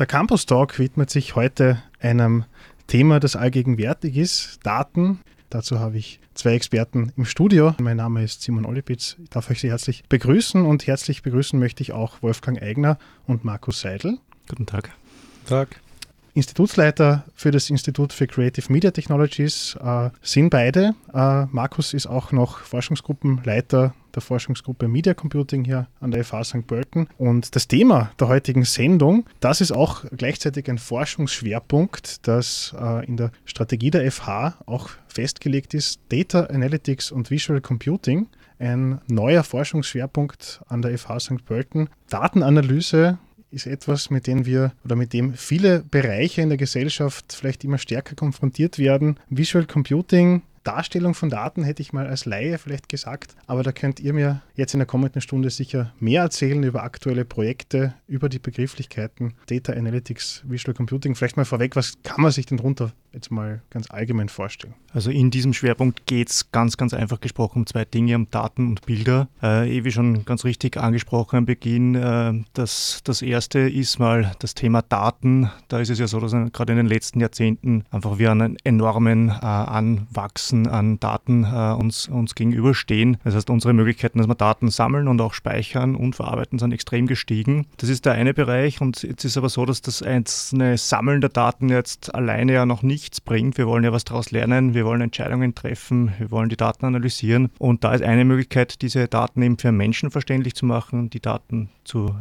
Der Campus Talk widmet sich heute einem Thema, das allgegenwärtig ist, Daten. Dazu habe ich zwei Experten im Studio. Mein Name ist Simon Olipitz. Ich darf euch sehr herzlich begrüßen und herzlich begrüßen möchte ich auch Wolfgang Eigner und Markus Seidel. Guten Tag. Guten Tag. Institutsleiter für das Institut für Creative Media Technologies äh, sind beide. Äh, Markus ist auch noch Forschungsgruppenleiter der Forschungsgruppe Media Computing hier an der FH St. Pölten. Und das Thema der heutigen Sendung, das ist auch gleichzeitig ein Forschungsschwerpunkt, das äh, in der Strategie der FH auch festgelegt ist, Data Analytics und Visual Computing. Ein neuer Forschungsschwerpunkt an der FH St. Pölten. Datenanalyse ist etwas, mit dem wir oder mit dem viele Bereiche in der Gesellschaft vielleicht immer stärker konfrontiert werden. Visual Computing Darstellung von Daten hätte ich mal als Laie vielleicht gesagt, aber da könnt ihr mir jetzt in der kommenden Stunde sicher mehr erzählen über aktuelle Projekte, über die Begrifflichkeiten Data Analytics, Visual Computing. Vielleicht mal vorweg, was kann man sich denn darunter jetzt mal ganz allgemein vorstellen? Also in diesem Schwerpunkt geht es ganz, ganz einfach gesprochen um zwei Dinge, um Daten und Bilder. Äh, wie schon ganz richtig angesprochen am Beginn, äh, das, das erste ist mal das Thema Daten. Da ist es ja so, dass gerade in den letzten Jahrzehnten einfach wir einen enormen äh, Anwachsen an Daten äh, uns, uns gegenüberstehen. Das heißt, unsere Möglichkeiten, dass wir Daten sammeln und auch speichern und verarbeiten, sind extrem gestiegen. Das ist der eine Bereich und jetzt ist aber so, dass das einzelne Sammeln der Daten jetzt alleine ja noch nichts bringt. Wir wollen ja was daraus lernen, wir wollen Entscheidungen treffen, wir wollen die Daten analysieren und da ist eine Möglichkeit, diese Daten eben für Menschen verständlich zu machen, die Daten zu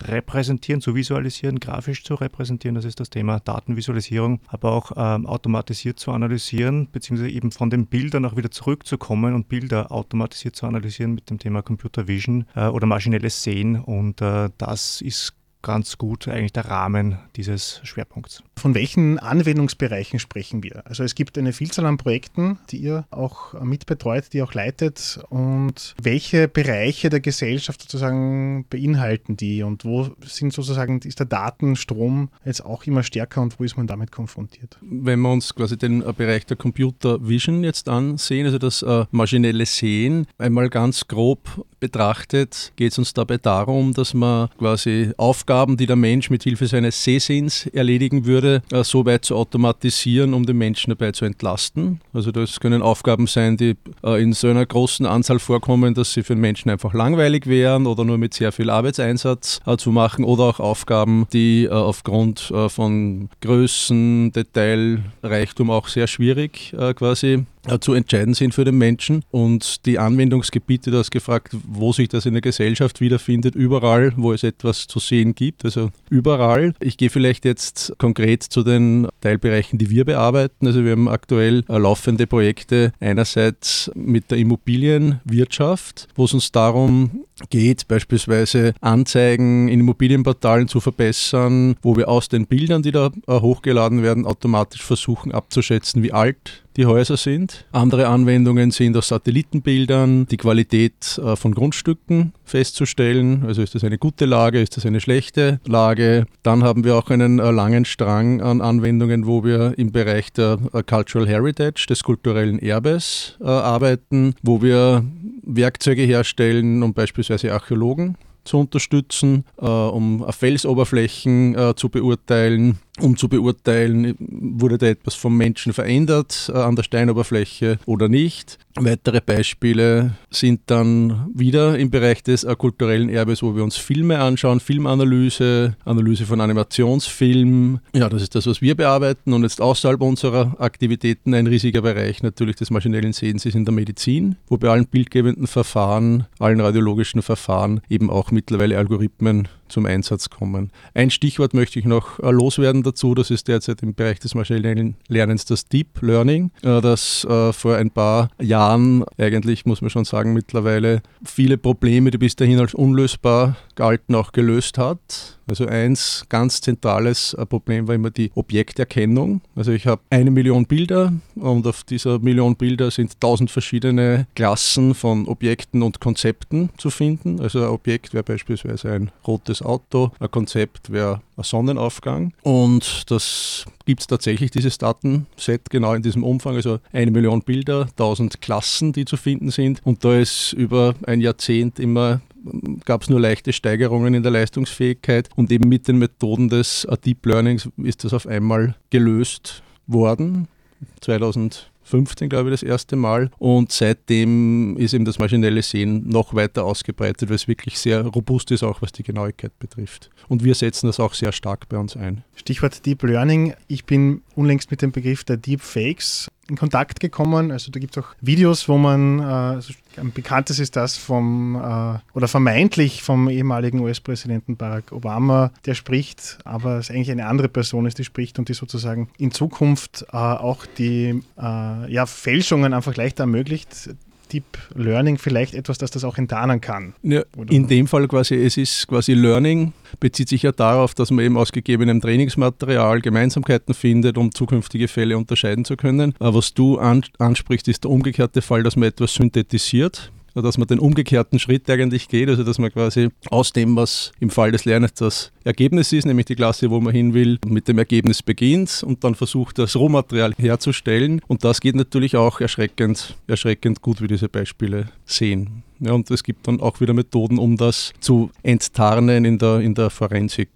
repräsentieren, zu visualisieren, grafisch zu repräsentieren. Das ist das Thema Datenvisualisierung, aber auch ähm, automatisiert zu analysieren, beziehungsweise eben von den Bildern auch wieder zurückzukommen und Bilder automatisiert zu analysieren mit dem Thema Computer Vision äh, oder maschinelles Sehen. Und äh, das ist ganz gut eigentlich der Rahmen dieses Schwerpunkts. Von welchen Anwendungsbereichen sprechen wir? Also es gibt eine Vielzahl an Projekten, die ihr auch mitbetreut, die ihr auch leitet. Und welche Bereiche der Gesellschaft sozusagen beinhalten die? Und wo sind sozusagen, ist der Datenstrom jetzt auch immer stärker und wo ist man damit konfrontiert? Wenn wir uns quasi den äh, Bereich der Computer Vision jetzt ansehen, also das äh, maschinelle Sehen, einmal ganz grob betrachtet, geht es uns dabei darum, dass man quasi Aufgaben Aufgaben, die der Mensch mit Hilfe seines Sehsinns erledigen würde, äh, so weit zu automatisieren, um den Menschen dabei zu entlasten. Also das können Aufgaben sein, die äh, in so einer großen Anzahl vorkommen, dass sie für den Menschen einfach langweilig wären oder nur mit sehr viel Arbeitseinsatz äh, zu machen oder auch Aufgaben, die aufgrund von Größen, Detailreichtum auch sehr schwierig quasi zu entscheiden sind für den Menschen. Und die Anwendungsgebiete, du hast gefragt, wo sich das in der Gesellschaft wiederfindet, überall, wo es etwas zu sehen gibt, also überall. Ich gehe vielleicht jetzt konkret zu den Teilbereichen, die wir bearbeiten. Also wir haben aktuell laufende Projekte einerseits mit der Immobilienwirtschaft, wo es uns darum geht, beispielsweise Anzeigen in Immobilienportalen zu verbessern, wo wir aus den Bildern, die da hochgeladen werden, automatisch versuchen abzuschätzen, wie alt die Häuser sind. Andere Anwendungen sind aus Satellitenbildern die Qualität äh, von Grundstücken festzustellen. Also ist das eine gute Lage, ist das eine schlechte Lage. Dann haben wir auch einen äh, langen Strang an Anwendungen, wo wir im Bereich der äh, Cultural Heritage, des kulturellen Erbes arbeiten, wo wir Werkzeuge herstellen, um beispielsweise Archäologen zu unterstützen, um Felsoberflächen zu beurteilen um zu beurteilen, wurde da etwas vom Menschen verändert äh, an der Steinoberfläche oder nicht. Weitere Beispiele sind dann wieder im Bereich des äh, kulturellen Erbes, wo wir uns Filme anschauen, Filmanalyse, Analyse von Animationsfilmen. Ja, das ist das, was wir bearbeiten. Und jetzt außerhalb unserer Aktivitäten ein riesiger Bereich natürlich des maschinellen Sehens ist in der Medizin, wo bei allen bildgebenden Verfahren, allen radiologischen Verfahren eben auch mittlerweile Algorithmen zum Einsatz kommen. Ein Stichwort möchte ich noch äh, loswerden dazu, das ist derzeit im Bereich des maschinellen Lernens das Deep Learning, äh, das äh, vor ein paar Jahren eigentlich, muss man schon sagen, mittlerweile viele Probleme, die bis dahin als unlösbar galten, auch gelöst hat. Also eins ganz zentrales äh, Problem war immer die Objekterkennung. Also ich habe eine Million Bilder und auf dieser Million Bilder sind tausend verschiedene Klassen von Objekten und Konzepten zu finden. Also ein Objekt wäre beispielsweise ein rotes Auto, ein Konzept wäre ein Sonnenaufgang und das gibt es tatsächlich, dieses Datenset genau in diesem Umfang, also eine Million Bilder, tausend Klassen, die zu finden sind und da ist über ein Jahrzehnt immer gab es nur leichte Steigerungen in der Leistungsfähigkeit und eben mit den Methoden des Deep Learnings ist das auf einmal gelöst worden. 2000 15, glaube ich, das erste Mal. Und seitdem ist eben das maschinelle Sehen noch weiter ausgebreitet, weil es wirklich sehr robust ist, auch was die Genauigkeit betrifft. Und wir setzen das auch sehr stark bei uns ein. Stichwort Deep Learning. Ich bin unlängst mit dem Begriff der Deepfakes in Kontakt gekommen. Also da gibt es auch Videos, wo man, äh, ein bekanntes ist das vom, äh, oder vermeintlich vom ehemaligen US-Präsidenten Barack Obama, der spricht, aber es eigentlich eine andere Person ist, die spricht und die sozusagen in Zukunft äh, auch die ja, Fälschungen einfach leichter ermöglicht. Deep Learning vielleicht etwas, das das auch enttarnen kann? Ja, in dem Fall quasi, es ist quasi Learning, bezieht sich ja darauf, dass man eben aus gegebenem Trainingsmaterial Gemeinsamkeiten findet, um zukünftige Fälle unterscheiden zu können. Aber was du ansprichst, ist der umgekehrte Fall, dass man etwas synthetisiert dass man den umgekehrten Schritt eigentlich geht, also dass man quasi aus dem, was im Fall des Lernens das Ergebnis ist, nämlich die Klasse, wo man hin will, mit dem Ergebnis beginnt und dann versucht, das Rohmaterial herzustellen. Und das geht natürlich auch erschreckend, erschreckend gut, wie diese Beispiele sehen. Ja, und es gibt dann auch wieder Methoden, um das zu enttarnen in der, in der Forensik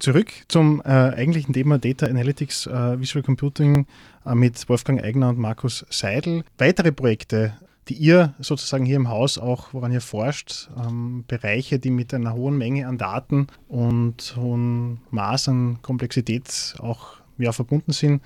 zurück zum äh, eigentlichen Thema Data Analytics, äh, Visual Computing äh, mit Wolfgang Eigner und Markus Seidel. Weitere Projekte die ihr sozusagen hier im Haus auch, woran ihr forscht, ähm, Bereiche, die mit einer hohen Menge an Daten und hohen Maß an Komplexität auch ja, verbunden sind.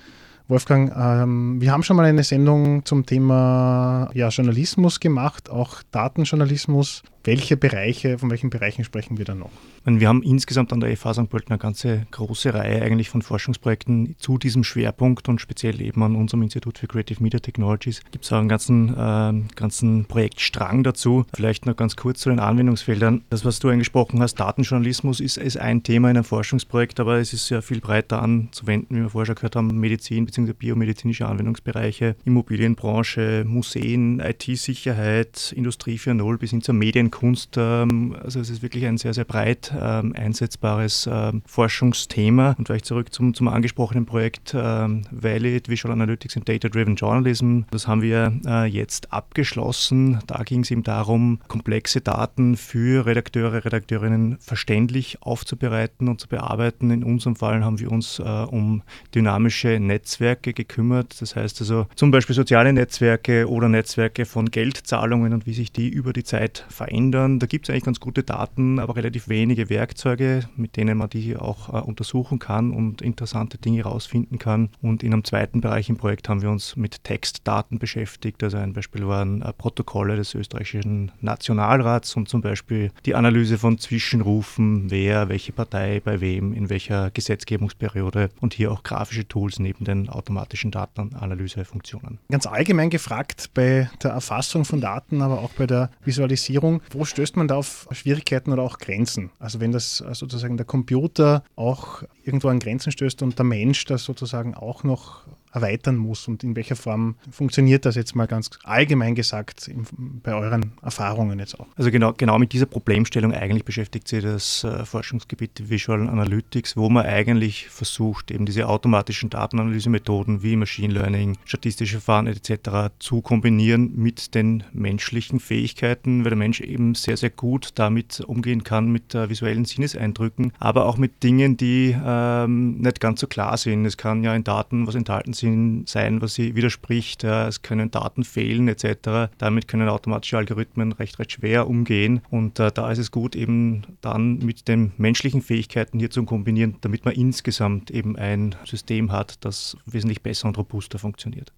Wolfgang, ähm, wir haben schon mal eine Sendung zum Thema ja, Journalismus gemacht, auch Datenjournalismus. Welche Bereiche, von welchen Bereichen sprechen wir da noch? Wir haben insgesamt an der FH St. Pölten eine ganze große Reihe eigentlich von Forschungsprojekten zu diesem Schwerpunkt und speziell eben an unserem Institut für Creative Media Technologies gibt es auch einen ganzen, äh, ganzen Projektstrang dazu. Vielleicht noch ganz kurz zu den Anwendungsfeldern. Das, was du angesprochen hast, Datenjournalismus ist, ist ein Thema in einem Forschungsprojekt, aber es ist ja viel breiter anzuwenden, wie wir vorher schon gehört haben, Medizin bzw. biomedizinische Anwendungsbereiche, Immobilienbranche, Museen, IT-Sicherheit, Industrie 4.0 bis hin zur Medien Kunst. Ähm, also es ist wirklich ein sehr, sehr breit ähm, einsetzbares ähm, Forschungsthema. Und vielleicht zurück zum, zum angesprochenen Projekt Valid Visual Analytics and Data-Driven Journalism. Das haben wir äh, jetzt abgeschlossen. Da ging es eben darum, komplexe Daten für Redakteure, Redakteurinnen verständlich aufzubereiten und zu bearbeiten. In unserem Fall haben wir uns äh, um dynamische Netzwerke gekümmert. Das heißt also zum Beispiel soziale Netzwerke oder Netzwerke von Geldzahlungen und wie sich die über die Zeit verändern ändern. Da gibt es eigentlich ganz gute Daten, aber relativ wenige Werkzeuge, mit denen man die auch äh, untersuchen kann und interessante Dinge herausfinden kann. Und in einem zweiten Bereich im Projekt haben wir uns mit Textdaten beschäftigt. Also ein Beispiel waren äh, Protokolle des österreichischen Nationalrats und zum Beispiel die Analyse von Zwischenrufen, wer, welche Partei bei wem, in welcher Gesetzgebungsperiode und hier auch grafische Tools neben den automatischen Datenanalysefunktionen. Ganz allgemein gefragt bei der Erfassung von Daten, aber auch bei der Visualisierung, wo stößt man da auf Schwierigkeiten oder auch Grenzen? Also wenn das äh, sozusagen der Computer auch irgendwo an Grenzen stößt und der Mensch das sozusagen auch noch erweitern muss und in welcher Form funktioniert das jetzt mal ganz allgemein gesagt in, bei euren Erfahrungen jetzt auch? Also genau, genau mit dieser Problemstellung eigentlich beschäftigt sich das äh, Forschungsgebiet Visual Analytics, wo man eigentlich versucht, eben diese automatischen Datenanalysemethoden wie Machine Learning, statistische Verfahren etc. zu kombinieren mit den menschlichen Fähigkeiten, weil der Mensch eben sehr, sehr gut damit umgehen kann mit äh, visuellen Sinneseindrücken, aber auch mit Dingen, die ähm, nicht ganz so klar sind. Es kann ja in Daten was enthalten sein, Sinn sein, was sie widerspricht. Es können Daten fehlen etc. Damit können automatische Algorithmen recht, recht schwer umgehen. Und äh, da ist es gut, eben dann mit den menschlichen Fähigkeiten hier zu kombinieren, damit man insgesamt eben ein System hat, das wesentlich besser und robuster funktioniert.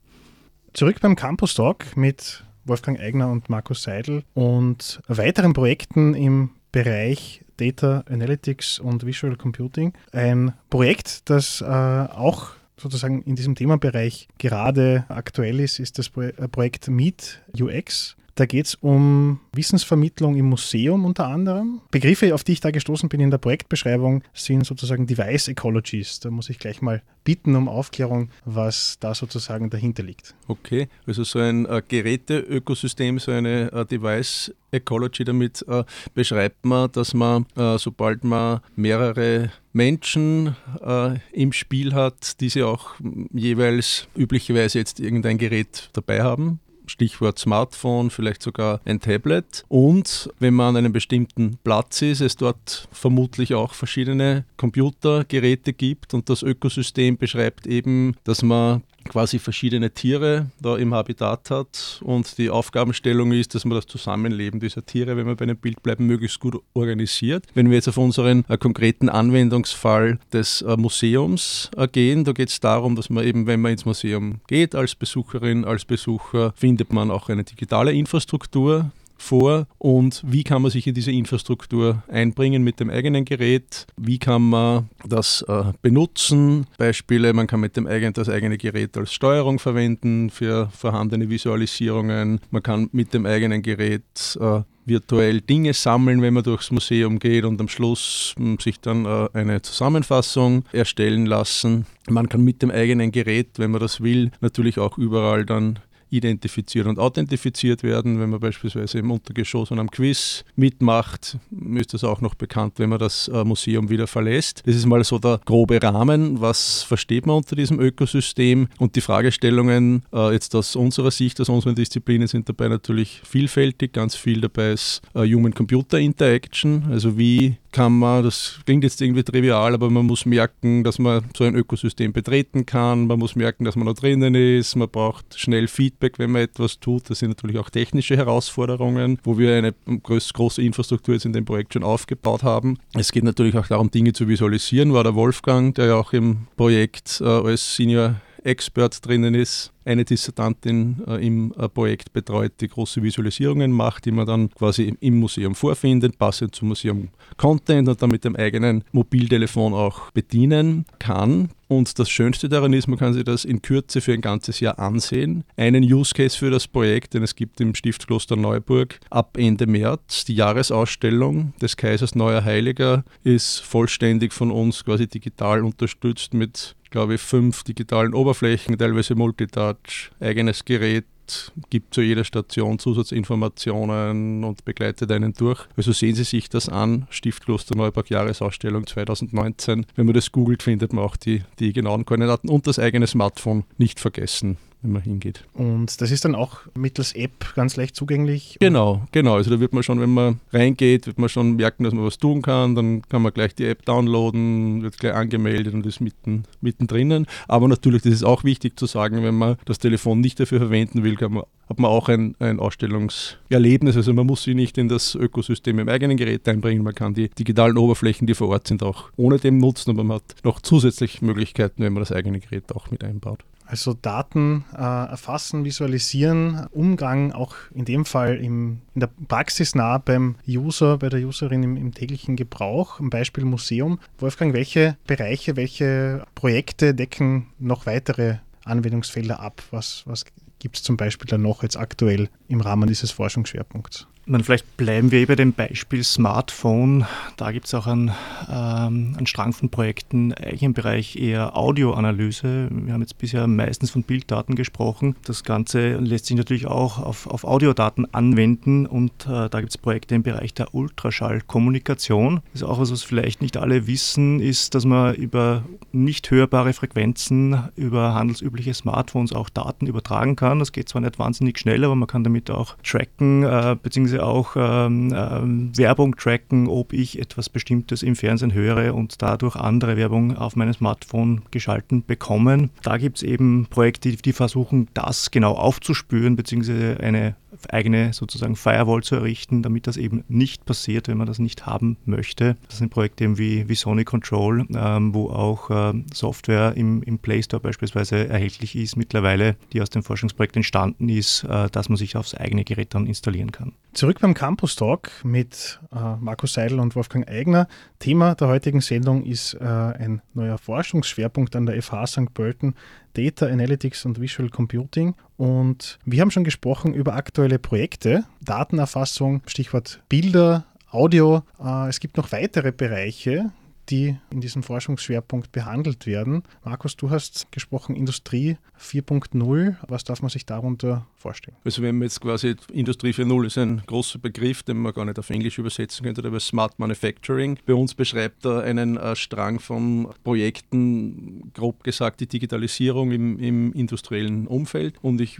Zurück beim Campus Talk mit Wolfgang Eigner und Markus Seidel und weiteren Projekten im Bereich Data Analytics und Visual Computing. Ein Projekt, das äh, auch sozusagen in diesem Themenbereich gerade aktuell ist, ist das äh, Projekt Meet UX. Da geht es um Wissensvermittlung im Museum unter anderem. Begriffe, auf die ich da gestoßen bin in der Projektbeschreibung, sind sozusagen Device Ecologies. Da muss ich gleich mal bitten um Aufklärung, was da sozusagen dahinter liegt. Okay, also so ein äh, Geräteökosystem, so eine äh, Device Ecology, damit äh, beschreibt man, dass man, äh, sobald man mehrere Menschen äh, im Spiel hat, diese auch jeweils üblicherweise jetzt irgendein Gerät dabei haben, Stichwort Smartphone, vielleicht sogar ein Tablet. Und wenn man an einem bestimmten Platz ist, es dort vermutlich auch verschiedene Computergeräte gibt und das Ökosystem beschreibt eben, dass man quasi verschiedene Tiere da im Habitat hat und die Aufgabenstellung ist, dass man das Zusammenleben dieser Tiere, wenn wir bei einem Bild bleiben, möglichst gut organisiert. Wenn wir jetzt auf unseren äh, konkreten Anwendungsfall des äh, Museums äh, gehen, da geht es darum, dass man eben, wenn man ins Museum geht, als Besucherin, als Besucher, findet man auch eine digitale Infrastruktur, vor und wie kann man sich in diese Infrastruktur einbringen mit dem eigenen Gerät, wie kann man das äh, benutzen. Beispiele, man kann mit dem eigenen, das eigene Gerät als Steuerung verwenden für vorhandene Visualisierungen, man kann mit dem eigenen Gerät äh, virtuell Dinge sammeln, wenn man durchs Museum geht und am Schluss hm, sich dann äh, eine Zusammenfassung erstellen lassen. Man kann mit dem eigenen Gerät, wenn man das will, natürlich auch überall dann identifiziert und authentifiziert werden. Wenn man beispielsweise im Untergeschoss und am Quiz mitmacht, ist das auch noch bekannt, wenn man das äh, Museum wieder verlässt. Das ist mal so der grobe Rahmen. Was versteht man unter diesem Ökosystem? Und die Fragestellungen äh, jetzt aus unserer Sicht, aus unseren Disziplinen sind dabei natürlich vielfältig. Ganz viel dabei ist äh, Human-Computer Interaction. Also wie kann man, das klingt jetzt irgendwie trivial, aber man muss merken, dass man so ein Ökosystem betreten kann. Man muss merken, dass man da drinnen ist. Man braucht schnell Feedback wenn man etwas tut. Das sind natürlich auch technische Herausforderungen, wo wir eine groß, große Infrastruktur jetzt in dem Projekt schon aufgebaut haben. Es geht natürlich auch darum, Dinge zu visualisieren, war der Wolfgang, der ja auch im Projekt äh, als Senior Expert drinnen ist, eine Dissertantin äh, im äh, Projekt betreut, die große Visualisierungen macht, die man dann quasi im Museum vorfindet, passend zum Museum Content und dann mit dem eigenen Mobiltelefon auch bedienen kann. Und das Schönste daran ist, man kann sich das in Kürze für ein ganzes Jahr ansehen. Einen Use Case für das Projekt, den es gibt im Stiftskloster Neuburg ab Ende März. Die Jahresausstellung des Kaisers Neuer Heiliger ist vollständig von uns quasi digital unterstützt mit glaube ich, fünf digitalen Oberflächen, teilweise Multitouch, eigenes Gerät, gibt zu jeder Station Zusatzinformationen und begleitet einen durch. Also sehen Sie sich das an, Stiftkloster Neubach Jahresausstellung 2019. Wenn man das googelt, findet man auch die, die genauen Koordinaten und das eigene Smartphone nicht vergessen wenn man hingeht. Und das ist dann auch mittels App ganz leicht zugänglich? Genau, genau. Also da wird man schon, wenn man reingeht, wird man schon merken, dass man was tun kann. Dann kann man gleich die App downloaden, wird gleich angemeldet und ist mitten, mittendrin. Aber natürlich, das ist auch wichtig zu sagen, wenn man das Telefon nicht dafür verwenden will, man, hat man auch ein, ein Ausstellungserlebnis. Also man muss sich nicht in das Ökosystem im eigenen Gerät einbringen. Man kann die digitalen Oberflächen, die vor Ort sind, auch ohne dem nutzen. Aber man hat noch zusätzlich Möglichkeiten, wenn man das eigene Gerät auch mit einbaut. Also Daten äh, erfassen, visualisieren, Umgang auch in dem Fall im, in der Praxis nah beim User, bei der Userin im, im täglichen Gebrauch, am Beispiel Museum. Wolfgang, welche Bereiche, welche Projekte decken noch weitere Anwendungsfelder ab? Was, was gibt es zum Beispiel dann noch jetzt aktuell im Rahmen dieses Forschungsschwerpunkts? Man, vielleicht bleiben wir bei dem Beispiel Smartphone. Da gibt es auch einen, ähm, einen Strang von Projekten, eigentlich im Bereich eher Audioanalyse. Wir haben jetzt bisher meistens von Bilddaten gesprochen. Das Ganze lässt sich natürlich auch auf, auf Audiodaten anwenden und äh, da gibt es Projekte im Bereich der Ultraschallkommunikation. Das ist auch was, was vielleicht nicht alle wissen, ist, dass man über nicht hörbare Frequenzen, über handelsübliche Smartphones auch Daten übertragen kann. Das geht zwar nicht wahnsinnig schnell, aber man kann damit auch tracken, äh, beziehungsweise beziehungsweise auch ähm, ähm, Werbung tracken, ob ich etwas Bestimmtes im Fernsehen höre und dadurch andere Werbung auf meinem Smartphone geschalten bekommen. Da gibt es eben Projekte, die versuchen, das genau aufzuspüren, beziehungsweise eine eigene sozusagen Firewall zu errichten, damit das eben nicht passiert, wenn man das nicht haben möchte. Das sind Projekte eben wie, wie Sony Control, ähm, wo auch äh, Software im, im Play Store beispielsweise erhältlich ist mittlerweile, die aus dem Forschungsprojekt entstanden ist, äh, dass man sich aufs eigene Gerät dann installieren kann. Zurück beim Campus Talk mit äh, Markus Seidel und Wolfgang Eigner. Thema der heutigen Sendung ist äh, ein neuer Forschungsschwerpunkt an der FH St. Pölten, Data Analytics und Visual Computing. Und wir haben schon gesprochen über aktuelle Projekte, Datenerfassung, Stichwort Bilder, Audio. Äh, es gibt noch weitere Bereiche, die in diesem Forschungsschwerpunkt behandelt werden. Markus, du hast gesprochen Industrie 4.0. Was darf man sich darunter vorstellen? Also wenn man jetzt quasi Industrie 4.0 ist ein großer Begriff, den man gar nicht auf Englisch übersetzen könnte, aber Smart Manufacturing. Bei uns beschreibt er einen äh, Strang von Projekten, grob gesagt die Digitalisierung im, im industriellen Umfeld. Und ich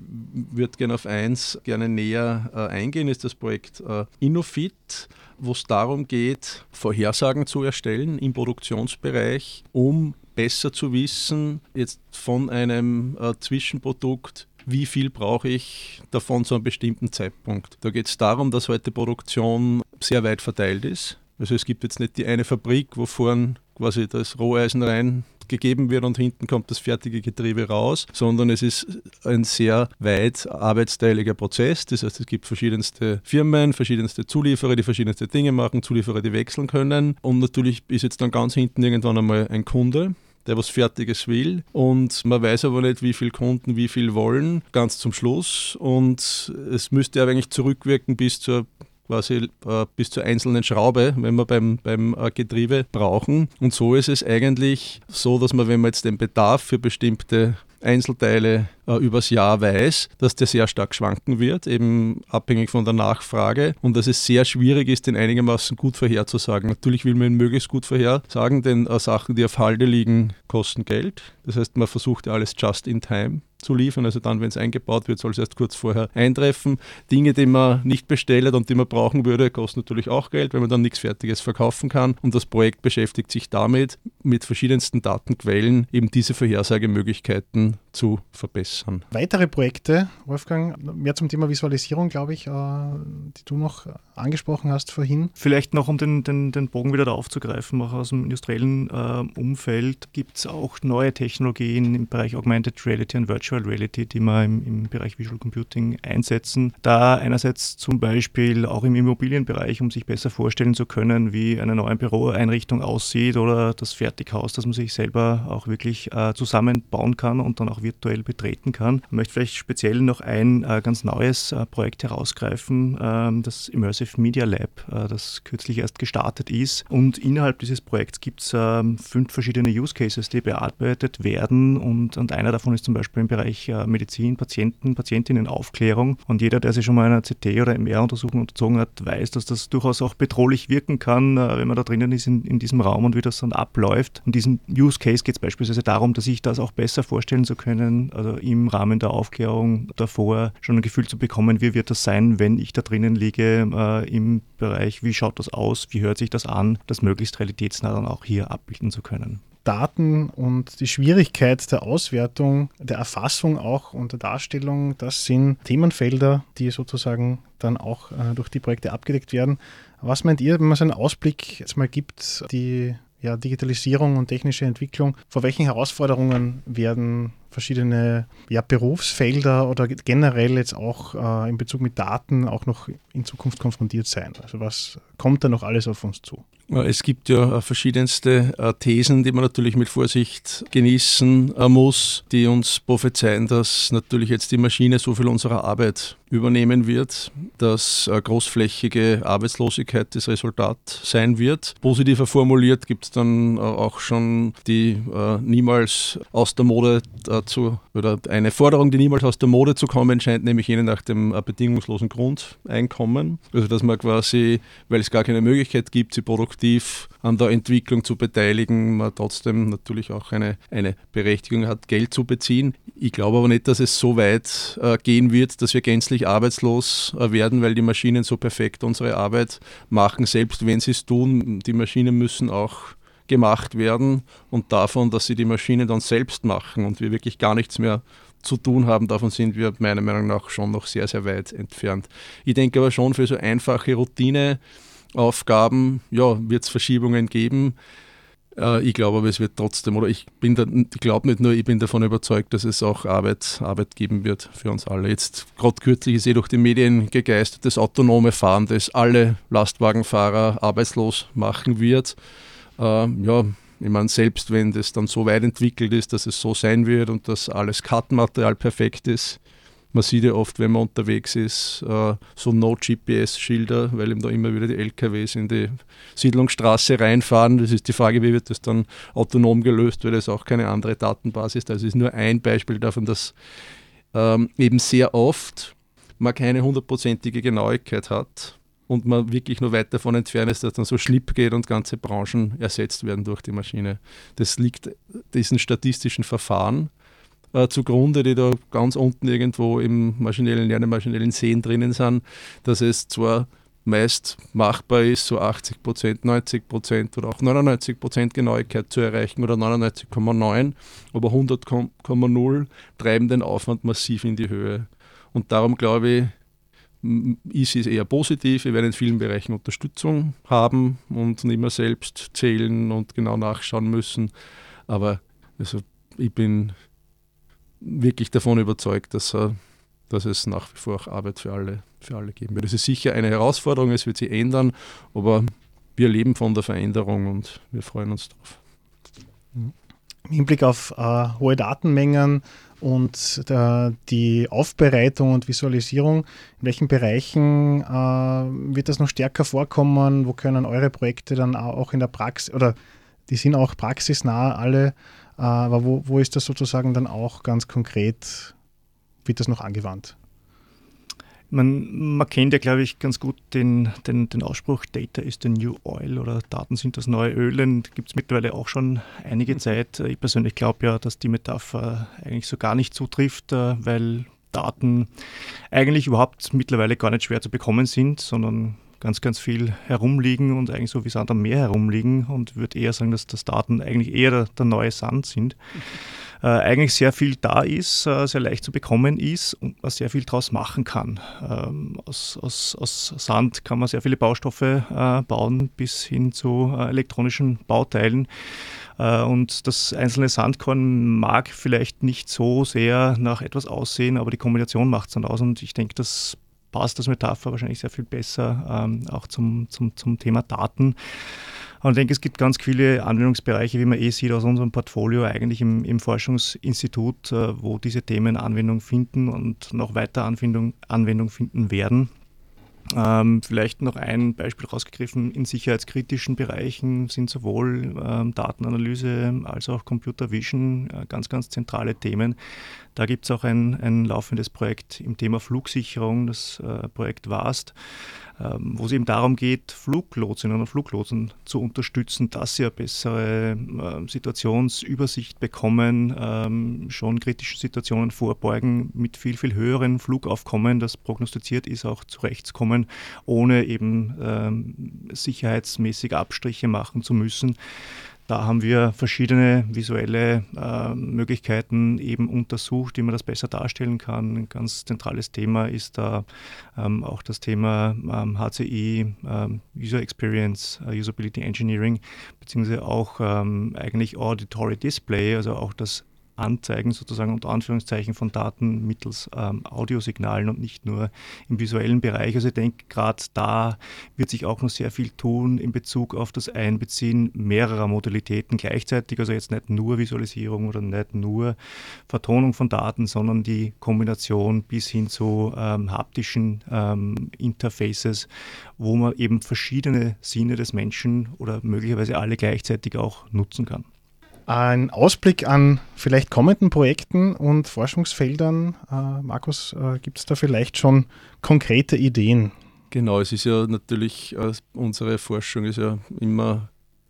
würde gerne auf eins gerne näher äh, eingehen, ist das Projekt äh, Innofit wo es darum geht, Vorhersagen zu erstellen im Produktionsbereich, um besser zu wissen, jetzt von einem äh, Zwischenprodukt, wie viel brauche ich davon zu einem bestimmten Zeitpunkt. Da geht es darum, dass heute Produktion sehr weit verteilt ist. Also es gibt jetzt nicht die eine Fabrik, wo vorn quasi das Roheisen rein gegeben wird und hinten kommt das fertige Getriebe raus, sondern es ist ein sehr weit arbeitsteiliger Prozess. Das heißt, es gibt verschiedenste Firmen, verschiedenste Zulieferer, die verschiedenste Dinge machen, Zulieferer, die wechseln können. Und natürlich ist jetzt dann ganz hinten irgendwann einmal ein Kunde, der was Fertiges will. Und man weiß aber nicht, wie viele Kunden wie viel wollen, ganz zum Schluss. Und es müsste aber eigentlich zurückwirken bis zur quasi äh, bis zur einzelnen Schraube, wenn wir beim, beim äh, Getriebe brauchen. Und so ist es eigentlich so, dass man, wenn man jetzt den Bedarf für bestimmte Einzelteile äh, übers Jahr weiß, dass der sehr stark schwanken wird, eben abhängig von der Nachfrage und dass es sehr schwierig ist, den einigermaßen gut vorherzusagen. Natürlich will man ihn möglichst gut vorhersagen, denn äh, Sachen, die auf Halde liegen, kosten Geld. Das heißt, man versucht ja alles just in time zu liefern. Also dann, wenn es eingebaut wird, soll es erst kurz vorher eintreffen. Dinge, die man nicht bestellt und die man brauchen würde, kosten natürlich auch Geld, wenn man dann nichts Fertiges verkaufen kann. Und das Projekt beschäftigt sich damit, mit verschiedensten Datenquellen eben diese Vorhersagemöglichkeiten zu verbessern. Weitere Projekte, Wolfgang, mehr zum Thema Visualisierung, glaube ich, äh, die du noch angesprochen hast vorhin. Vielleicht noch, um den, den, den Bogen wieder aufzugreifen, auch aus dem industriellen äh, Umfeld gibt es auch neue Technologien im Bereich Augmented Reality und Virtual Reality, die wir im, im Bereich Visual Computing einsetzen. Da einerseits zum Beispiel auch im Immobilienbereich, um sich besser vorstellen zu können, wie eine neue Büroeinrichtung aussieht oder das Fertighaus, das man sich selber auch wirklich äh, zusammenbauen kann und dann auch virtuell betreten kann. Ich möchte vielleicht speziell noch ein äh, ganz neues äh, Projekt herausgreifen, ähm, das Immersive Media Lab, äh, das kürzlich erst gestartet ist. Und innerhalb dieses Projekts gibt es ähm, fünf verschiedene Use Cases, die bearbeitet werden. Und, und einer davon ist zum Beispiel im Bereich Medizin, Patienten, Patientinnenaufklärung. Und jeder, der sich schon mal einer CT- oder MR-Untersuchung unterzogen hat, weiß, dass das durchaus auch bedrohlich wirken kann, wenn man da drinnen ist in, in diesem Raum und wie das dann abläuft. Und diesem Use Case geht es beispielsweise darum, dass ich das auch besser vorstellen zu können, also im Rahmen der Aufklärung davor schon ein Gefühl zu bekommen, wie wird das sein, wenn ich da drinnen liege äh, im Bereich, wie schaut das aus, wie hört sich das an, das möglichst realitätsnah dann auch hier abbilden zu können. Daten und die Schwierigkeit der Auswertung, der Erfassung auch und der Darstellung, das sind Themenfelder, die sozusagen dann auch äh, durch die Projekte abgedeckt werden. Was meint ihr, wenn man so einen Ausblick jetzt mal gibt, die ja, Digitalisierung und technische Entwicklung, vor welchen Herausforderungen werden verschiedene ja, Berufsfelder oder generell jetzt auch äh, in Bezug mit Daten auch noch in Zukunft konfrontiert sein? Also was kommt da noch alles auf uns zu? Es gibt ja äh, verschiedenste äh, Thesen, die man natürlich mit Vorsicht genießen äh, muss, die uns prophezeien, dass natürlich jetzt die Maschine so viel unserer Arbeit übernehmen wird, dass großflächige Arbeitslosigkeit das Resultat sein wird. Positiver formuliert gibt es dann auch schon die niemals aus der Mode zu, oder eine Forderung, die niemals aus der Mode zu kommen scheint, nämlich jene nach dem bedingungslosen Grundeinkommen. Also dass man quasi, weil es gar keine Möglichkeit gibt, sie produktiv an der Entwicklung zu beteiligen, man trotzdem natürlich auch eine, eine Berechtigung hat, Geld zu beziehen. Ich glaube aber nicht, dass es so weit äh, gehen wird, dass wir gänzlich arbeitslos äh, werden, weil die Maschinen so perfekt unsere Arbeit machen, selbst wenn sie es tun. Die Maschinen müssen auch gemacht werden und davon, dass sie die Maschinen dann selbst machen und wir wirklich gar nichts mehr zu tun haben, davon sind wir meiner Meinung nach schon noch sehr, sehr weit entfernt. Ich denke aber schon für so einfache Routineaufgaben, ja, wird es Verschiebungen geben. Äh, ich glaube aber, es wird trotzdem, oder ich bin da, ich glaube nicht nur, ich bin davon überzeugt, dass es auch Arbeit, Arbeit geben wird für uns alle. Jetzt gerade kürzlich ist eh durch die Medien gegeistert, das autonome Fahren, das alle Lastwagenfahrer arbeitslos machen wird. Äh, ja, ich meine, selbst wenn das dann so weit entwickelt ist, dass es so sein wird und dass alles Kartenmaterial perfekt ist, man sieht ja oft, wenn man unterwegs ist, äh, so No-GPS-Schilder, weil ihm da immer wieder die LKWs in die Siedlungsstraße reinfahren. Das ist die Frage, wie wird das dann autonom gelöst, weil das auch keine andere Datenbasis ist. Das ist nur ein Beispiel davon, dass ähm, eben sehr oft man keine hundertprozentige Genauigkeit hat und man wirklich nur weit davon entfernt ist, dass dann so schnipp geht und ganze Branchen ersetzt werden durch die Maschine. Das liegt diesen statistischen Verfahren äh, zugrunde, die da ganz unten irgendwo im maschinellen Lernen, maschinellen Sehen drinnen sind, dass es zwar meist machbar ist, so 80 Prozent, 90 Prozent oder auch 99 Prozent Genauigkeit zu erreichen oder 99,9, aber 100,0 treiben den Aufwand massiv in die Höhe. Und darum glaube ich, ist es eher positiv. Wir werden in vielen Bereichen Unterstützung haben und nicht mehr selbst zählen und genau nachschauen müssen. Aber also ich bin wirklich davon überzeugt, dass, dass es nach wie vor auch Arbeit für alle, für alle geben wird. Es ist sicher eine Herausforderung, es wird sich ändern, aber wir leben von der Veränderung und wir freuen uns darauf. Im Hinblick auf äh, hohe Datenmengen und der, die Aufbereitung und Visualisierung, in welchen Bereichen äh, wird das noch stärker vorkommen? Wo können eure Projekte dann auch in der Praxis oder die sind auch praxisnah alle, äh, aber wo, wo ist das sozusagen dann auch ganz konkret, wird das noch angewandt? Man, man kennt ja, glaube ich, ganz gut den, den, den Ausspruch, Data is the new oil oder Daten sind das neue Öl. Gibt es mittlerweile auch schon einige mhm. Zeit. Ich persönlich glaube ja, dass die Metapher eigentlich so gar nicht zutrifft, äh, weil Daten eigentlich überhaupt mittlerweile gar nicht schwer zu bekommen sind, sondern ganz, ganz viel herumliegen und eigentlich so wie Sand am Meer herumliegen und würde eher sagen, dass das Daten eigentlich eher der, der neue Sand sind. Mhm äh, eigentlich sehr viel da ist, äh, sehr leicht zu bekommen ist und man sehr viel daraus machen kann. Ähm, aus, aus, aus, Sand kann man sehr viele Baustoffe äh, bauen bis hin zu äh, elektronischen Bauteilen. Äh, und das einzelne Sandkorn mag vielleicht nicht so sehr nach etwas aussehen, aber die Kombination macht es dann aus und ich denke, das passt als Metapher wahrscheinlich sehr viel besser ähm, auch zum, zum, zum Thema Daten. Und ich denke, es gibt ganz viele Anwendungsbereiche, wie man eh sieht aus unserem Portfolio, eigentlich im, im Forschungsinstitut, äh, wo diese Themen Anwendung finden und noch weiter Anwendung, Anwendung finden werden. Ähm, vielleicht noch ein Beispiel rausgegriffen. In sicherheitskritischen Bereichen sind sowohl ähm, Datenanalyse als auch Computer Vision äh, ganz, ganz zentrale Themen. Da gibt es auch ein, ein laufendes Projekt im Thema Flugsicherung, das äh, Projekt WAST. Ähm, wo es eben darum geht, Fluglotsen und Fluglotsen zu unterstützen, dass sie eine bessere ähm, Situationsübersicht bekommen, ähm, schon kritischen Situationen vorbeugen, mit viel, viel höheren Flugaufkommen, das prognostiziert ist, auch zurechtkommen, ohne eben sicherheitsmäßig Abstriche machen zu müssen. Da haben wir verschiedene visuelle äh, Möglichkeiten eben untersucht, wie man das besser darstellen kann. Ein ganz zentrales Thema ist da ähm, auch das Thema ähm, HCI, ähm, User Experience, uh, Usability Engineering, beziehungsweise auch ähm, eigentlich Auditory Display, also auch das Anzeigen sozusagen unter Anführungszeichen von Daten mittels ähm, Audiosignalen und nicht nur im visuellen Bereich. Also ich denke, gerade da wird sich auch noch sehr viel tun in Bezug auf das Einbeziehen mehrerer Modalitäten gleichzeitig. Also jetzt nicht nur Visualisierung oder nicht nur Vertonung von Daten, sondern die Kombination bis hin zu ähm, haptischen ähm, Interfaces, wo man eben verschiedene Sinne des Menschen oder möglicherweise alle gleichzeitig auch nutzen kann. Ein Ausblick an vielleicht kommenden Projekten und Forschungsfeldern. Äh, Markus, äh, gibt es da vielleicht schon konkrete Ideen? Genau, es ist ja natürlich, äh, unsere Forschung ist ja immer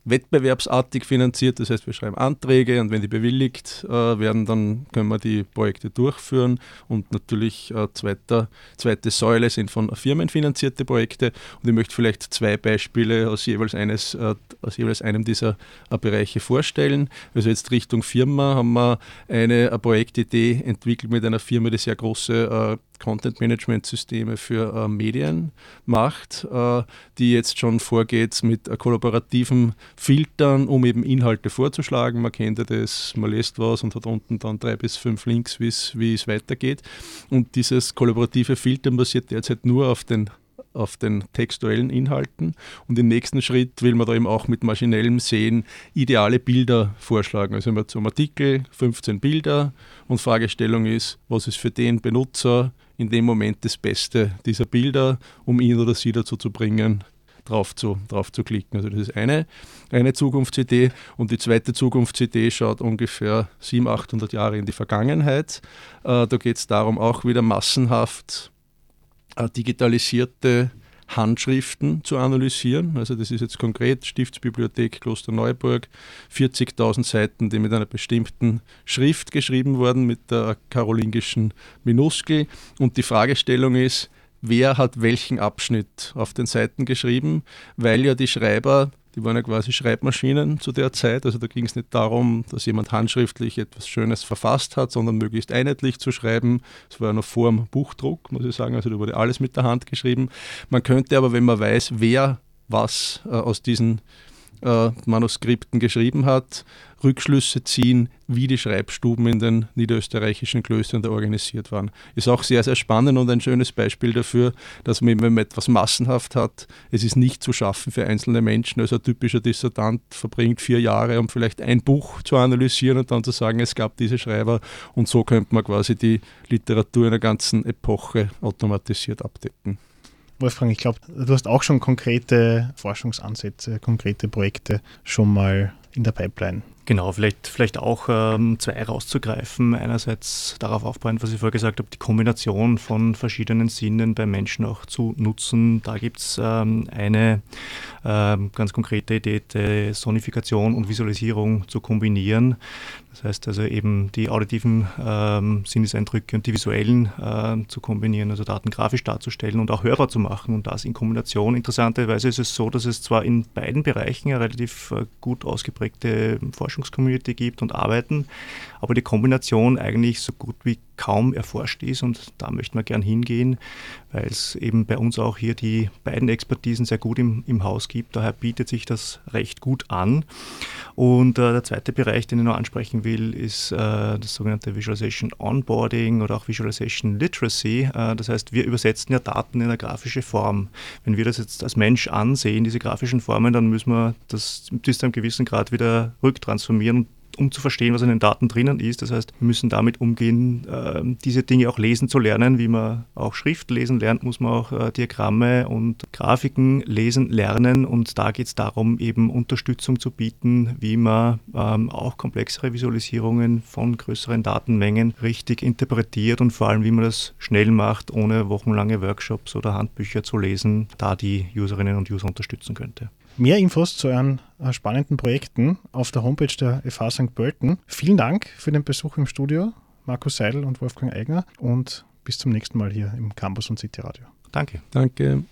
wettbewerbsartig finanziert. Das heißt, wir schreiben Anträge und wenn die bewilligt äh, werden, dann können wir die Projekte durchführen. Und natürlich äh, zweiter, zweite Säule sind von Firmen finanzierte Projekte. Und ich möchte vielleicht zwei Beispiele aus jeweils, eines, äh, aus jeweils einem dieser äh, Bereiche vorstellen. Also jetzt Richtung Firma haben wir eine, eine Projektidee entwickelt mit einer Firma, die sehr große äh, Content-Management-Systeme für äh, Medien macht, äh, die jetzt schon vorgeht mit äh, kollaborativen Filtern, um eben Inhalte vorzuschlagen. Man kennt ja das, man lässt was und hat unten dann drei bis fünf Links, wie es weitergeht. Und dieses kollaborative Filtern basiert derzeit nur auf den auf den textuellen Inhalten. Und im nächsten Schritt will man da eben auch mit maschinellem Sehen ideale Bilder vorschlagen. Also wir zum Artikel 15 Bilder und Fragestellung ist, was ist für den Benutzer in dem Moment das Beste dieser Bilder, um ihn oder sie dazu zu bringen, drauf zu, drauf zu klicken. Also das ist eine, eine Zukunftsidee. Und die zweite Zukunftsidee schaut ungefähr 700, 800 Jahre in die Vergangenheit. Äh, da geht es darum, auch wieder massenhaft äh, digitalisierte Handschriften zu analysieren. Also das ist jetzt konkret Stiftsbibliothek Klosterneuburg, 40.000 Seiten, die mit einer bestimmten Schrift geschrieben wurden, mit der karolingischen Minuskel. Und die Fragestellung ist, wer hat welchen Abschnitt auf den Seiten geschrieben, weil ja die Schreiber, die waren ja quasi Schreibmaschinen zu der Zeit, also da ging es nicht darum, dass jemand handschriftlich etwas Schönes verfasst hat, sondern möglichst einheitlich zu schreiben. Es war ja noch vor dem Buchdruck, muss ich sagen, also da wurde alles mit der Hand geschrieben. Man könnte aber, wenn man weiß, wer was äh, aus diesen äh, Manuskripten geschrieben hat, Rückschlüsse ziehen, wie die Schreibstuben in den niederösterreichischen Klöstern da organisiert waren. Ist auch sehr, sehr spannend und ein schönes Beispiel dafür, dass man, wenn man etwas massenhaft hat, es ist nicht zu schaffen für einzelne Menschen. Also ein typischer Dissertant verbringt vier Jahre, um vielleicht ein Buch zu analysieren und dann zu sagen, es gab diese Schreiber und so könnte man quasi die Literatur einer ganzen Epoche automatisiert abdecken. Wolfgang, ich glaube, du hast auch schon konkrete Forschungsansätze, konkrete Projekte schon mal in der Pipeline. Genau, vielleicht, vielleicht auch ähm, zwei rauszugreifen. Einerseits darauf aufbauend, was ich vorher gesagt habe, die Kombination von verschiedenen Sinnen beim Menschen auch zu nutzen. Da gibt es ähm, eine ähm, ganz konkrete Idee, die Sonifikation und Visualisierung zu kombinieren. Das heißt also eben die auditiven ähm, Sinneseindrücke und die visuellen äh, zu kombinieren, also Daten grafisch darzustellen und auch hörbar zu machen und das in Kombination. Interessanterweise ist es so, dass es zwar in beiden Bereichen eine relativ äh, gut ausgeprägte Forschungscommunity gibt und arbeiten, aber die Kombination eigentlich so gut wie kaum erforscht ist und da möchten wir gern hingehen, weil es eben bei uns auch hier die beiden Expertisen sehr gut im, im Haus gibt. Daher bietet sich das recht gut an. Und äh, der zweite Bereich, den ich noch ansprechen will, ist äh, das sogenannte Visualization Onboarding oder auch Visualization Literacy. Äh, das heißt, wir übersetzen ja Daten in eine grafische Form. Wenn wir das jetzt als Mensch ansehen, diese grafischen Formen, dann müssen wir das bis zu einem gewissen Grad wieder rücktransformieren um zu verstehen, was in den Daten drinnen ist. Das heißt, wir müssen damit umgehen, äh, diese Dinge auch lesen zu lernen. Wie man auch Schrift lesen lernt, muss man auch äh, Diagramme und Grafiken lesen lernen. Und da geht es darum, eben Unterstützung zu bieten, wie man ähm, auch komplexere Visualisierungen von größeren Datenmengen richtig interpretiert und vor allem, wie man das schnell macht, ohne wochenlange Workshops oder Handbücher zu lesen, da die Userinnen und User unterstützen könnte. Mehr Infos zu euren äh, spannenden Projekten auf der Homepage der FH St. Pölten. Vielen Dank für den Besuch im Studio, Markus Seidel und Wolfgang Eigner und bis zum nächsten Mal hier im Campus und City Radio. Danke. Danke.